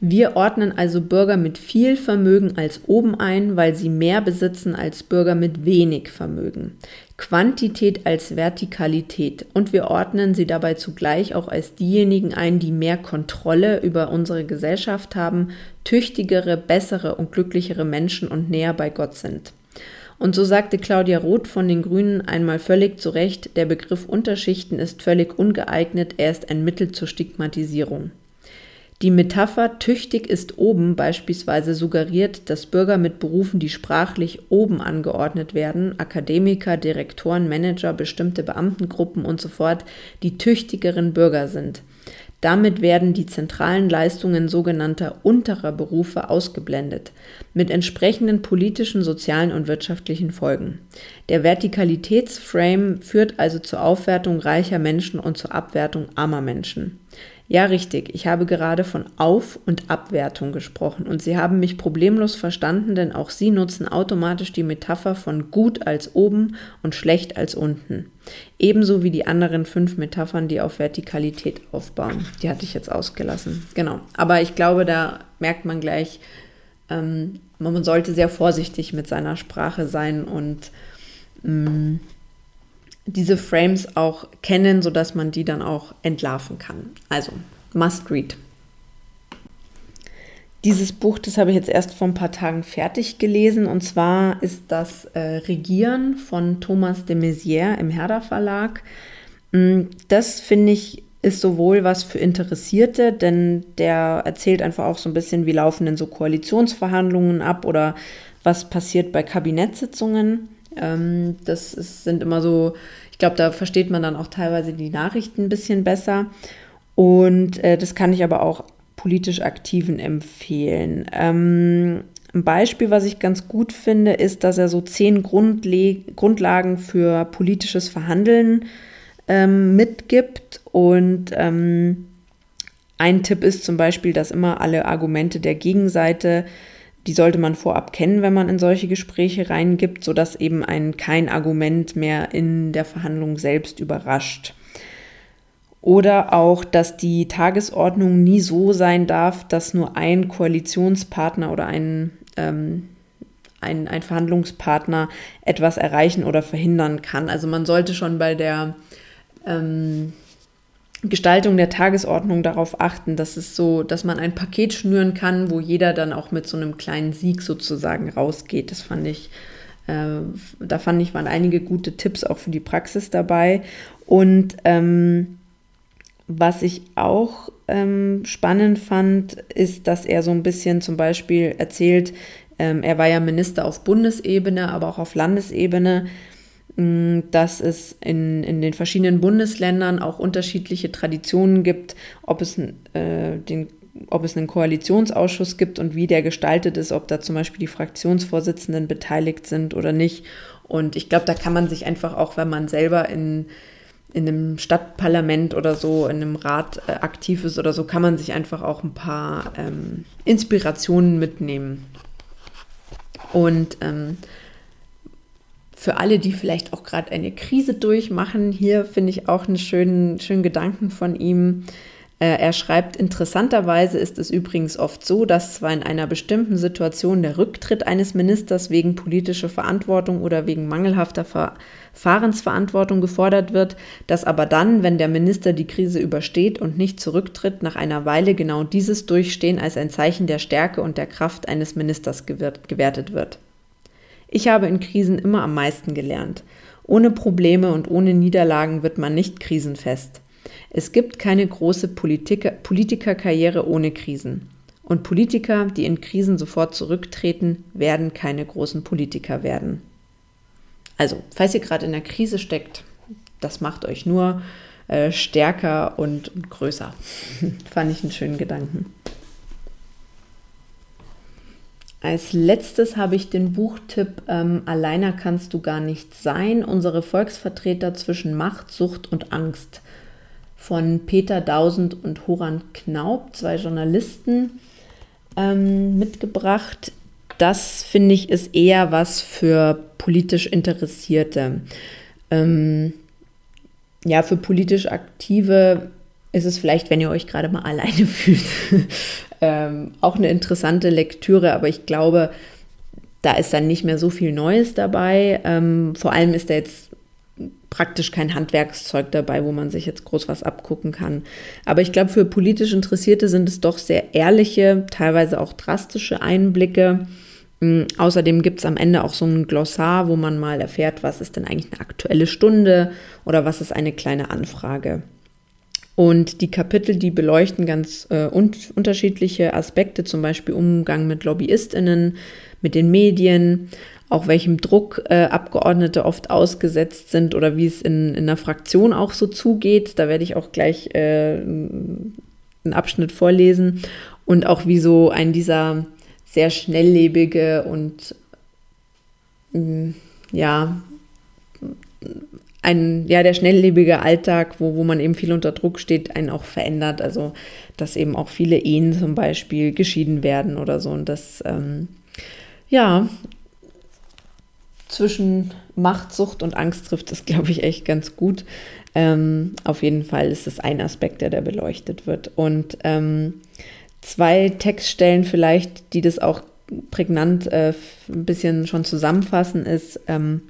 Wir ordnen also Bürger mit viel Vermögen als oben ein, weil sie mehr besitzen als Bürger mit wenig Vermögen. Quantität als Vertikalität und wir ordnen sie dabei zugleich auch als diejenigen ein, die mehr Kontrolle über unsere Gesellschaft haben, tüchtigere, bessere und glücklichere Menschen und näher bei Gott sind. Und so sagte Claudia Roth von den Grünen einmal völlig zu Recht, der Begriff Unterschichten ist völlig ungeeignet, er ist ein Mittel zur Stigmatisierung. Die Metapher tüchtig ist oben beispielsweise suggeriert, dass Bürger mit Berufen, die sprachlich oben angeordnet werden, Akademiker, Direktoren, Manager, bestimmte Beamtengruppen und so fort, die tüchtigeren Bürger sind. Damit werden die zentralen Leistungen sogenannter unterer Berufe ausgeblendet, mit entsprechenden politischen, sozialen und wirtschaftlichen Folgen. Der Vertikalitätsframe führt also zur Aufwertung reicher Menschen und zur Abwertung armer Menschen. Ja, richtig. Ich habe gerade von Auf- und Abwertung gesprochen und Sie haben mich problemlos verstanden, denn auch Sie nutzen automatisch die Metapher von gut als oben und schlecht als unten. Ebenso wie die anderen fünf Metaphern, die auf Vertikalität aufbauen. Die hatte ich jetzt ausgelassen. Genau. Aber ich glaube, da merkt man gleich, ähm, man sollte sehr vorsichtig mit seiner Sprache sein und mh, mm, diese Frames auch kennen, sodass man die dann auch entlarven kann. Also, must read. Dieses Buch, das habe ich jetzt erst vor ein paar Tagen fertig gelesen. Und zwar ist das äh, Regieren von Thomas de Maizière im Herder Verlag. Mm, das finde ich ist sowohl was für Interessierte, denn der erzählt einfach auch so ein bisschen, wie laufen denn so Koalitionsverhandlungen ab oder was passiert bei Kabinettssitzungen. Ähm, das ist, sind immer so, ich glaube, da versteht man dann auch teilweise die Nachrichten ein bisschen besser. Und äh, das kann ich aber auch politisch Aktiven empfehlen. Ähm, ein Beispiel, was ich ganz gut finde, ist, dass er so zehn Grundle Grundlagen für politisches Verhandeln ähm, mitgibt. Und ähm, ein Tipp ist zum Beispiel, dass immer alle Argumente der Gegenseite die sollte man vorab kennen, wenn man in solche Gespräche reingibt, sodass eben ein kein Argument mehr in der Verhandlung selbst überrascht. Oder auch, dass die Tagesordnung nie so sein darf, dass nur ein Koalitionspartner oder ein, ähm, ein, ein Verhandlungspartner etwas erreichen oder verhindern kann. Also man sollte schon bei der ähm, Gestaltung der Tagesordnung darauf achten, dass es so, dass man ein Paket schnüren kann, wo jeder dann auch mit so einem kleinen Sieg sozusagen rausgeht. Das fand ich, äh, da fand ich, waren einige gute Tipps auch für die Praxis dabei. Und ähm, was ich auch ähm, spannend fand, ist, dass er so ein bisschen zum Beispiel erzählt, ähm, er war ja Minister auf Bundesebene, aber auch auf Landesebene dass es in, in den verschiedenen Bundesländern auch unterschiedliche Traditionen gibt, ob es, äh, den, ob es einen Koalitionsausschuss gibt und wie der gestaltet ist, ob da zum Beispiel die Fraktionsvorsitzenden beteiligt sind oder nicht. Und ich glaube, da kann man sich einfach auch, wenn man selber in, in einem Stadtparlament oder so, in einem Rat äh, aktiv ist oder so, kann man sich einfach auch ein paar ähm, Inspirationen mitnehmen. Und ähm, für alle, die vielleicht auch gerade eine Krise durchmachen, hier finde ich auch einen schönen, schönen Gedanken von ihm. Äh, er schreibt, interessanterweise ist es übrigens oft so, dass zwar in einer bestimmten Situation der Rücktritt eines Ministers wegen politischer Verantwortung oder wegen mangelhafter Verfahrensverantwortung gefordert wird, dass aber dann, wenn der Minister die Krise übersteht und nicht zurücktritt, nach einer Weile genau dieses Durchstehen als ein Zeichen der Stärke und der Kraft eines Ministers gewertet wird. Ich habe in Krisen immer am meisten gelernt. Ohne Probleme und ohne Niederlagen wird man nicht krisenfest. Es gibt keine große Politiker Politikerkarriere ohne Krisen. Und Politiker, die in Krisen sofort zurücktreten, werden keine großen Politiker werden. Also, falls ihr gerade in der Krise steckt, das macht euch nur äh, stärker und, und größer. Fand ich einen schönen Gedanken. Als letztes habe ich den Buchtipp ähm, Alleiner kannst du gar nicht sein. Unsere Volksvertreter zwischen Macht, Sucht und Angst von Peter Dausend und Horan Knaub, zwei Journalisten, ähm, mitgebracht. Das finde ich ist eher was für politisch Interessierte. Ähm, ja, für politisch Aktive ist es vielleicht, wenn ihr euch gerade mal alleine fühlt, ähm, auch eine interessante Lektüre, aber ich glaube, da ist dann nicht mehr so viel Neues dabei. Ähm, vor allem ist da jetzt praktisch kein Handwerkszeug dabei, wo man sich jetzt groß was abgucken kann. Aber ich glaube, für politisch Interessierte sind es doch sehr ehrliche, teilweise auch drastische Einblicke. Ähm, außerdem gibt es am Ende auch so ein Glossar, wo man mal erfährt, was ist denn eigentlich eine aktuelle Stunde oder was ist eine kleine Anfrage. Und die Kapitel, die beleuchten ganz äh, un unterschiedliche Aspekte, zum Beispiel Umgang mit LobbyistInnen, mit den Medien, auch welchem Druck äh, Abgeordnete oft ausgesetzt sind oder wie es in, in einer Fraktion auch so zugeht. Da werde ich auch gleich äh, einen Abschnitt vorlesen und auch wie so ein dieser sehr schnelllebige und mm, ja, ein, ja, der schnelllebige Alltag, wo, wo man eben viel unter Druck steht, einen auch verändert. Also, dass eben auch viele Ehen zum Beispiel geschieden werden oder so. Und das, ähm, ja, zwischen Machtsucht und Angst trifft es, glaube ich, echt ganz gut. Ähm, auf jeden Fall ist es ein Aspekt, der da beleuchtet wird. Und ähm, zwei Textstellen vielleicht, die das auch prägnant äh, ein bisschen schon zusammenfassen, ist, ähm,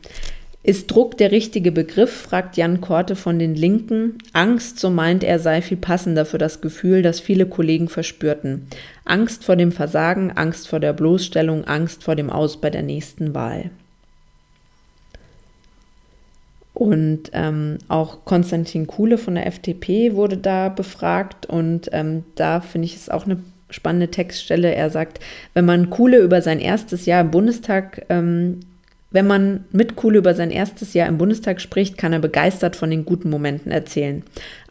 ist Druck der richtige Begriff, fragt Jan Korte von den Linken. Angst, so meint er, sei viel passender für das Gefühl, das viele Kollegen verspürten. Angst vor dem Versagen, Angst vor der Bloßstellung, Angst vor dem Aus bei der nächsten Wahl. Und ähm, auch Konstantin Kuhle von der FDP wurde da befragt. Und ähm, da finde ich es auch eine spannende Textstelle. Er sagt, wenn man Kuhle über sein erstes Jahr im Bundestag, ähm, wenn man mit Kuhle über sein erstes Jahr im Bundestag spricht, kann er begeistert von den guten Momenten erzählen.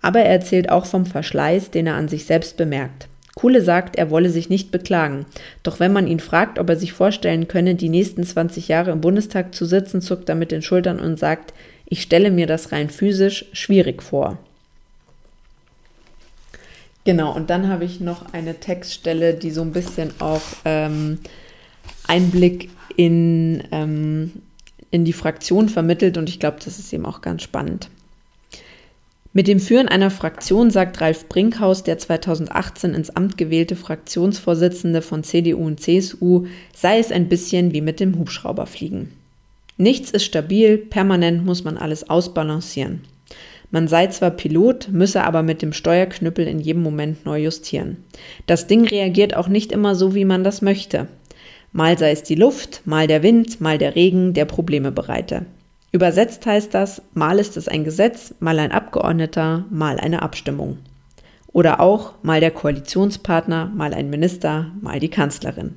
Aber er erzählt auch vom Verschleiß, den er an sich selbst bemerkt. Kuhle sagt, er wolle sich nicht beklagen. Doch wenn man ihn fragt, ob er sich vorstellen könne, die nächsten 20 Jahre im Bundestag zu sitzen, zuckt er mit den Schultern und sagt, ich stelle mir das rein physisch schwierig vor. Genau, und dann habe ich noch eine Textstelle, die so ein bisschen auch ähm, Einblick in, ähm, in die Fraktion vermittelt und ich glaube, das ist eben auch ganz spannend. Mit dem Führen einer Fraktion, sagt Ralf Brinkhaus, der 2018 ins Amt gewählte Fraktionsvorsitzende von CDU und CSU, sei es ein bisschen wie mit dem Hubschrauberfliegen. Nichts ist stabil, permanent muss man alles ausbalancieren. Man sei zwar Pilot, müsse aber mit dem Steuerknüppel in jedem Moment neu justieren. Das Ding reagiert auch nicht immer so, wie man das möchte. Mal sei es die Luft, mal der Wind, mal der Regen, der Probleme bereite. Übersetzt heißt das, mal ist es ein Gesetz, mal ein Abgeordneter, mal eine Abstimmung. Oder auch mal der Koalitionspartner, mal ein Minister, mal die Kanzlerin.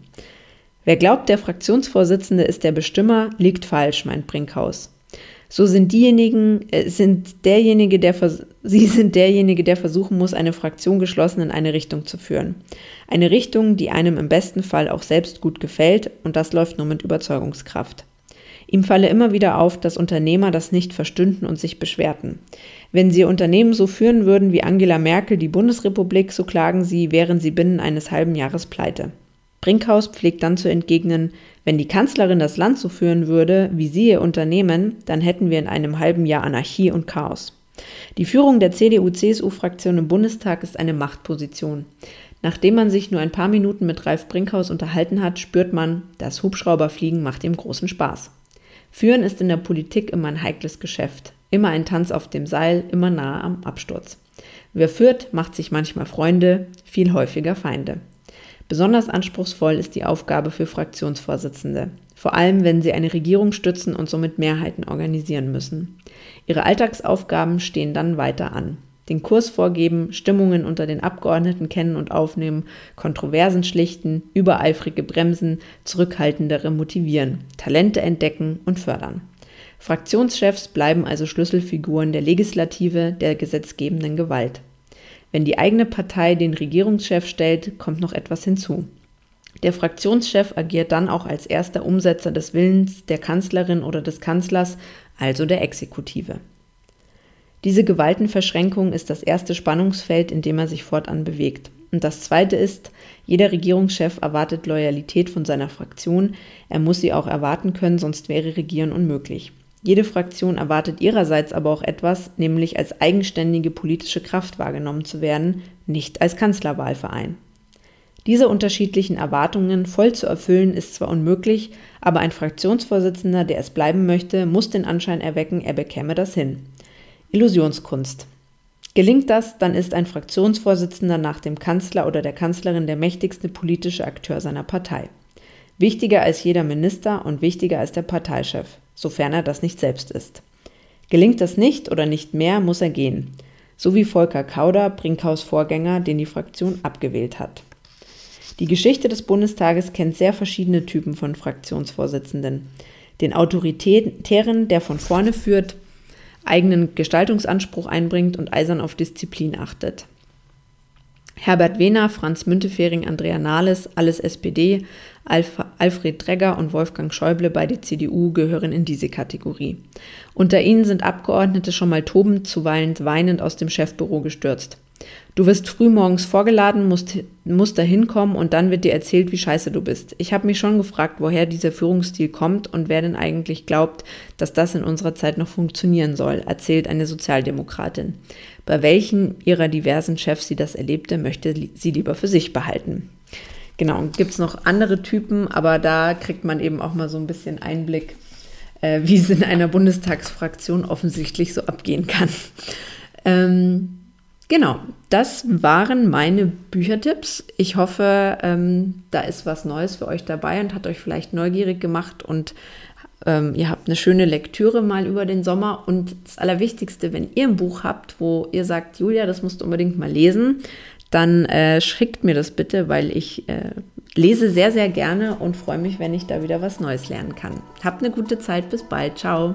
Wer glaubt, der Fraktionsvorsitzende ist der Bestimmer, liegt falsch, meint Brinkhaus. So sind diejenigen, äh, sind derjenige, der sie sind derjenige, der versuchen muss, eine Fraktion geschlossen in eine Richtung zu führen. Eine Richtung, die einem im besten Fall auch selbst gut gefällt, und das läuft nur mit Überzeugungskraft. Ihm falle immer wieder auf, dass Unternehmer das nicht verstünden und sich beschwerten. Wenn sie ihr Unternehmen so führen würden wie Angela Merkel die Bundesrepublik, so klagen sie, wären sie binnen eines halben Jahres pleite. Brinkhaus pflegt dann zu entgegnen, wenn die Kanzlerin das Land so führen würde, wie sie ihr Unternehmen, dann hätten wir in einem halben Jahr Anarchie und Chaos. Die Führung der CDU-CSU-Fraktion im Bundestag ist eine Machtposition. Nachdem man sich nur ein paar Minuten mit Ralf Brinkhaus unterhalten hat, spürt man, das Hubschrauberfliegen macht ihm großen Spaß. Führen ist in der Politik immer ein heikles Geschäft. Immer ein Tanz auf dem Seil, immer nahe am Absturz. Wer führt, macht sich manchmal Freunde, viel häufiger Feinde. Besonders anspruchsvoll ist die Aufgabe für Fraktionsvorsitzende, vor allem wenn sie eine Regierung stützen und somit Mehrheiten organisieren müssen. Ihre Alltagsaufgaben stehen dann weiter an. Den Kurs vorgeben, Stimmungen unter den Abgeordneten kennen und aufnehmen, Kontroversen schlichten, übereifrige bremsen, zurückhaltendere motivieren, Talente entdecken und fördern. Fraktionschefs bleiben also Schlüsselfiguren der Legislative, der gesetzgebenden Gewalt. Wenn die eigene Partei den Regierungschef stellt, kommt noch etwas hinzu. Der Fraktionschef agiert dann auch als erster Umsetzer des Willens der Kanzlerin oder des Kanzlers, also der Exekutive. Diese Gewaltenverschränkung ist das erste Spannungsfeld, in dem er sich fortan bewegt. Und das zweite ist, jeder Regierungschef erwartet Loyalität von seiner Fraktion, er muss sie auch erwarten können, sonst wäre Regieren unmöglich. Jede Fraktion erwartet ihrerseits aber auch etwas, nämlich als eigenständige politische Kraft wahrgenommen zu werden, nicht als Kanzlerwahlverein. Diese unterschiedlichen Erwartungen voll zu erfüllen ist zwar unmöglich, aber ein Fraktionsvorsitzender, der es bleiben möchte, muss den Anschein erwecken, er bekäme das hin. Illusionskunst. Gelingt das, dann ist ein Fraktionsvorsitzender nach dem Kanzler oder der Kanzlerin der mächtigste politische Akteur seiner Partei. Wichtiger als jeder Minister und wichtiger als der Parteichef sofern er das nicht selbst ist. Gelingt das nicht oder nicht mehr, muss er gehen. So wie Volker Kauder, Brinkhaus Vorgänger, den die Fraktion abgewählt hat. Die Geschichte des Bundestages kennt sehr verschiedene Typen von Fraktionsvorsitzenden. Den Autoritären, der von vorne führt, eigenen Gestaltungsanspruch einbringt und eisern auf Disziplin achtet. Herbert Wehner, Franz Müntefering, Andrea Nahles, alles SPD, Alf Alfred Dregger und Wolfgang Schäuble bei der CDU gehören in diese Kategorie. Unter ihnen sind Abgeordnete schon mal tobend, zuweilen weinend aus dem Chefbüro gestürzt. Du wirst früh morgens vorgeladen, musst, musst da hinkommen und dann wird dir erzählt, wie scheiße du bist. Ich habe mich schon gefragt, woher dieser Führungsstil kommt und wer denn eigentlich glaubt, dass das in unserer Zeit noch funktionieren soll, erzählt eine Sozialdemokratin. Bei welchen ihrer diversen Chefs sie das erlebte, möchte sie lieber für sich behalten. Genau, gibt es noch andere Typen, aber da kriegt man eben auch mal so ein bisschen Einblick, äh, wie es in einer Bundestagsfraktion offensichtlich so abgehen kann. Ähm, Genau, das waren meine Büchertipps. Ich hoffe, ähm, da ist was Neues für euch dabei und hat euch vielleicht neugierig gemacht und ähm, ihr habt eine schöne Lektüre mal über den Sommer. Und das Allerwichtigste, wenn ihr ein Buch habt, wo ihr sagt, Julia, das musst du unbedingt mal lesen, dann äh, schickt mir das bitte, weil ich äh, lese sehr, sehr gerne und freue mich, wenn ich da wieder was Neues lernen kann. Habt eine gute Zeit, bis bald, ciao.